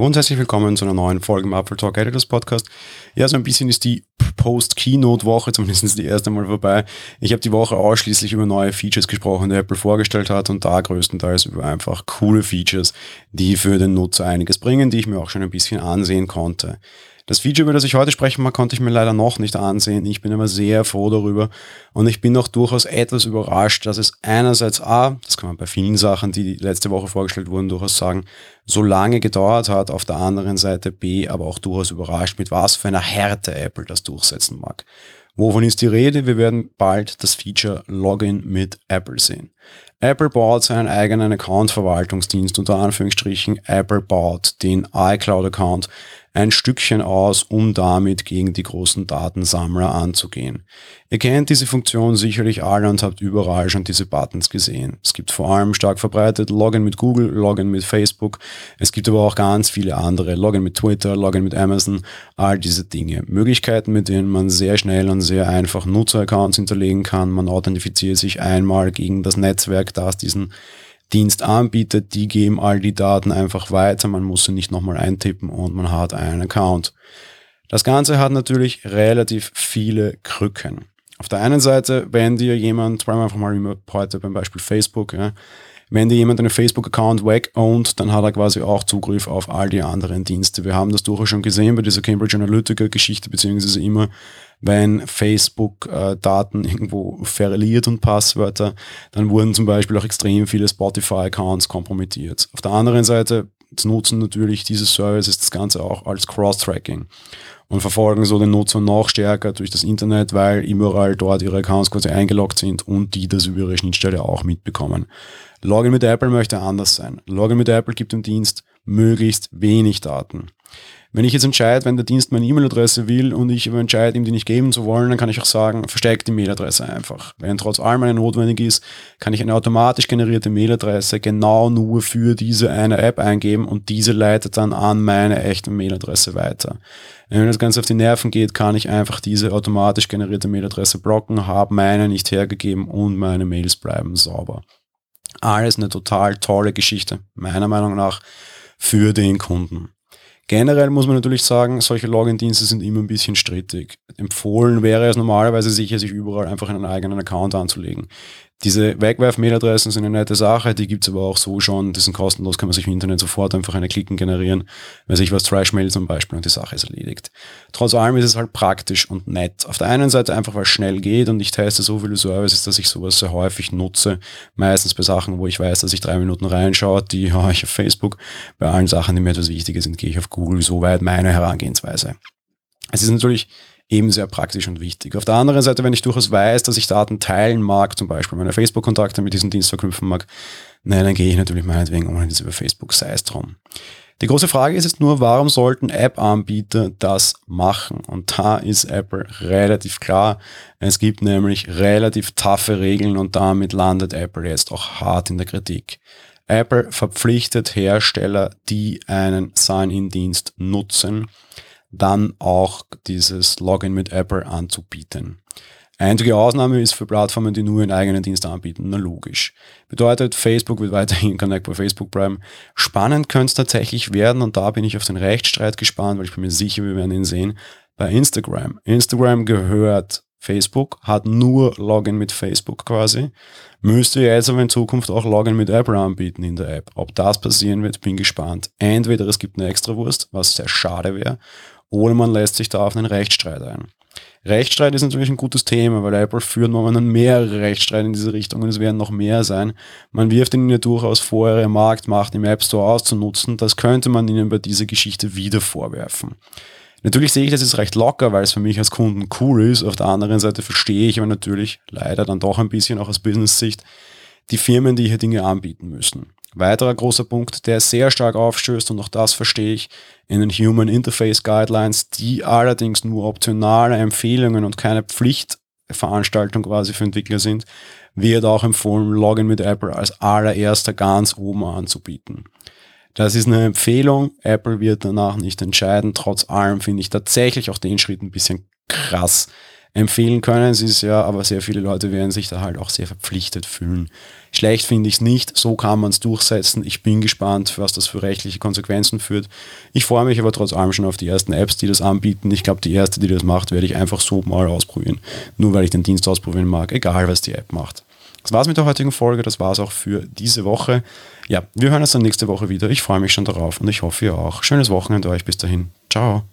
Hallo und herzlich willkommen zu einer neuen Folge im Apple Talk Editors Podcast. Ja, so ein bisschen ist die Post-Keynote-Woche, zumindest die erste Mal vorbei. Ich habe die Woche ausschließlich über neue Features gesprochen, die Apple vorgestellt hat und da größtenteils über einfach coole Features, die für den Nutzer einiges bringen, die ich mir auch schon ein bisschen ansehen konnte. Das Feature, über das ich heute sprechen mag, konnte ich mir leider noch nicht ansehen. Ich bin aber sehr froh darüber und ich bin auch durchaus etwas überrascht, dass es einerseits A, das kann man bei vielen Sachen, die letzte Woche vorgestellt wurden, durchaus sagen, so lange gedauert hat, auf der anderen Seite B, aber auch durchaus überrascht, mit was für einer Härte Apple das durchsetzen mag. Wovon ist die Rede? Wir werden bald das Feature Login mit Apple sehen. Apple baut seinen eigenen Account-Verwaltungsdienst, unter Anführungsstrichen Apple baut den iCloud-Account ein Stückchen aus, um damit gegen die großen Datensammler anzugehen. Ihr kennt diese Funktion sicherlich alle und habt überall schon diese Buttons gesehen. Es gibt vor allem stark verbreitet Login mit Google, Login mit Facebook. Es gibt aber auch ganz viele andere. Login mit Twitter, Login mit Amazon, all diese Dinge. Möglichkeiten, mit denen man sehr schnell und sehr einfach Nutzeraccounts hinterlegen kann. Man authentifiziert sich einmal gegen das Netzwerk, das diesen Dienst anbietet, die geben all die Daten einfach weiter. Man muss sie nicht nochmal eintippen und man hat einen Account. Das Ganze hat natürlich relativ viele Krücken. Auf der einen Seite, wenn dir jemand, bleiben wir einfach mal heute beim Beispiel Facebook, ja, wenn dir jemand einen Facebook-Account weg-ownt, dann hat er quasi auch Zugriff auf all die anderen Dienste. Wir haben das durchaus schon gesehen bei dieser Cambridge Analytica-Geschichte, beziehungsweise immer, wenn Facebook äh, Daten irgendwo verliert und Passwörter, dann wurden zum Beispiel auch extrem viele Spotify-Accounts kompromittiert. Auf der anderen Seite nutzen natürlich diese Services das Ganze auch als Cross-Tracking und verfolgen so den Nutzer noch stärker durch das Internet, weil überall dort ihre Accounts quasi eingeloggt sind und die das über ihre Schnittstelle auch mitbekommen. Login mit Apple möchte anders sein. Login mit Apple gibt dem Dienst möglichst wenig Daten. Wenn ich jetzt entscheide, wenn der Dienst meine E-Mail-Adresse will und ich entscheide, ihm die nicht geben zu wollen, dann kann ich auch sagen, versteckt die Mail-Adresse einfach. Wenn trotz allem eine notwendig ist, kann ich eine automatisch generierte Mail-Adresse genau nur für diese eine App eingeben und diese leitet dann an meine echte Mail-Adresse weiter. Wenn mir das Ganze auf die Nerven geht, kann ich einfach diese automatisch generierte Mail-Adresse blocken, habe meine nicht hergegeben und meine Mails bleiben sauber. Alles eine total tolle Geschichte, meiner Meinung nach, für den Kunden. Generell muss man natürlich sagen, solche Login-Dienste sind immer ein bisschen strittig. Empfohlen wäre es normalerweise sicher, sich überall einfach einen eigenen Account anzulegen. Diese Wegwerf-Mailadressen sind eine nette Sache, die gibt's aber auch so schon, die sind kostenlos, kann man sich im Internet sofort einfach eine Klicken generieren, wenn sich was Trash-Mail zum Beispiel und die Sache ist erledigt. Trotz allem ist es halt praktisch und nett. Auf der einen Seite einfach, weil es schnell geht und ich teste so viele Services, dass ich sowas sehr häufig nutze, meistens bei Sachen, wo ich weiß, dass ich drei Minuten reinschaue, die habe ich auf Facebook. Bei allen Sachen, die mir etwas wichtiger sind, gehe ich auf Google, soweit meine Herangehensweise. Es ist natürlich eben sehr praktisch und wichtig. Auf der anderen Seite, wenn ich durchaus weiß, dass ich Daten teilen mag, zum Beispiel meine Facebook-Kontakte mit diesem Dienst verknüpfen mag, nein, dann gehe ich natürlich meinetwegen das über Facebook, sei es drum. Die große Frage ist jetzt nur, warum sollten App-Anbieter das machen? Und da ist Apple relativ klar. Es gibt nämlich relativ taffe Regeln und damit landet Apple jetzt auch hart in der Kritik. Apple verpflichtet Hersteller, die einen Sign-in-Dienst nutzen, dann auch dieses Login mit Apple anzubieten. Einzige Ausnahme ist für Plattformen, die nur ihren eigenen Dienst anbieten. Na logisch. Bedeutet, Facebook wird weiterhin Connect bei Facebook bleiben. Spannend könnte es tatsächlich werden und da bin ich auf den Rechtsstreit gespannt, weil ich bin mir sicher, wir werden ihn sehen. Bei Instagram. Instagram gehört Facebook, hat nur Login mit Facebook quasi. Müsste jetzt aber in Zukunft auch Login mit Apple anbieten in der App. Ob das passieren wird, bin gespannt. Entweder es gibt eine Extrawurst, was sehr schade wäre, oder man lässt sich da auf einen Rechtsstreit ein. Rechtsstreit ist natürlich ein gutes Thema, weil Apple führt momentan mehrere Rechtsstreite in diese Richtung und es werden noch mehr sein. Man wirft ihnen ja durchaus vor, ihre Marktmacht im App Store auszunutzen. Das könnte man ihnen bei dieser Geschichte wieder vorwerfen. Natürlich sehe ich das jetzt recht locker, weil es für mich als Kunden cool ist. Auf der anderen Seite verstehe ich aber natürlich leider dann doch ein bisschen auch aus Business-Sicht die Firmen, die hier Dinge anbieten müssen. Weiterer großer Punkt, der sehr stark aufstößt, und auch das verstehe ich, in den Human Interface Guidelines, die allerdings nur optionale Empfehlungen und keine Pflichtveranstaltung quasi für Entwickler sind, wird auch empfohlen, Login mit Apple als allererster ganz oben anzubieten. Das ist eine Empfehlung. Apple wird danach nicht entscheiden. Trotz allem finde ich tatsächlich auch den Schritt ein bisschen krass. Empfehlen können es ja, aber sehr viele Leute werden sich da halt auch sehr verpflichtet fühlen. Schlecht finde ich es nicht, so kann man es durchsetzen. Ich bin gespannt, was das für rechtliche Konsequenzen führt. Ich freue mich aber trotz allem schon auf die ersten Apps, die das anbieten. Ich glaube, die erste, die das macht, werde ich einfach so mal ausprobieren. Nur weil ich den Dienst ausprobieren mag, egal was die App macht. Das war's mit der heutigen Folge, das war's auch für diese Woche. Ja, wir hören uns dann nächste Woche wieder. Ich freue mich schon darauf und ich hoffe ihr auch. Schönes Wochenende euch bis dahin. Ciao.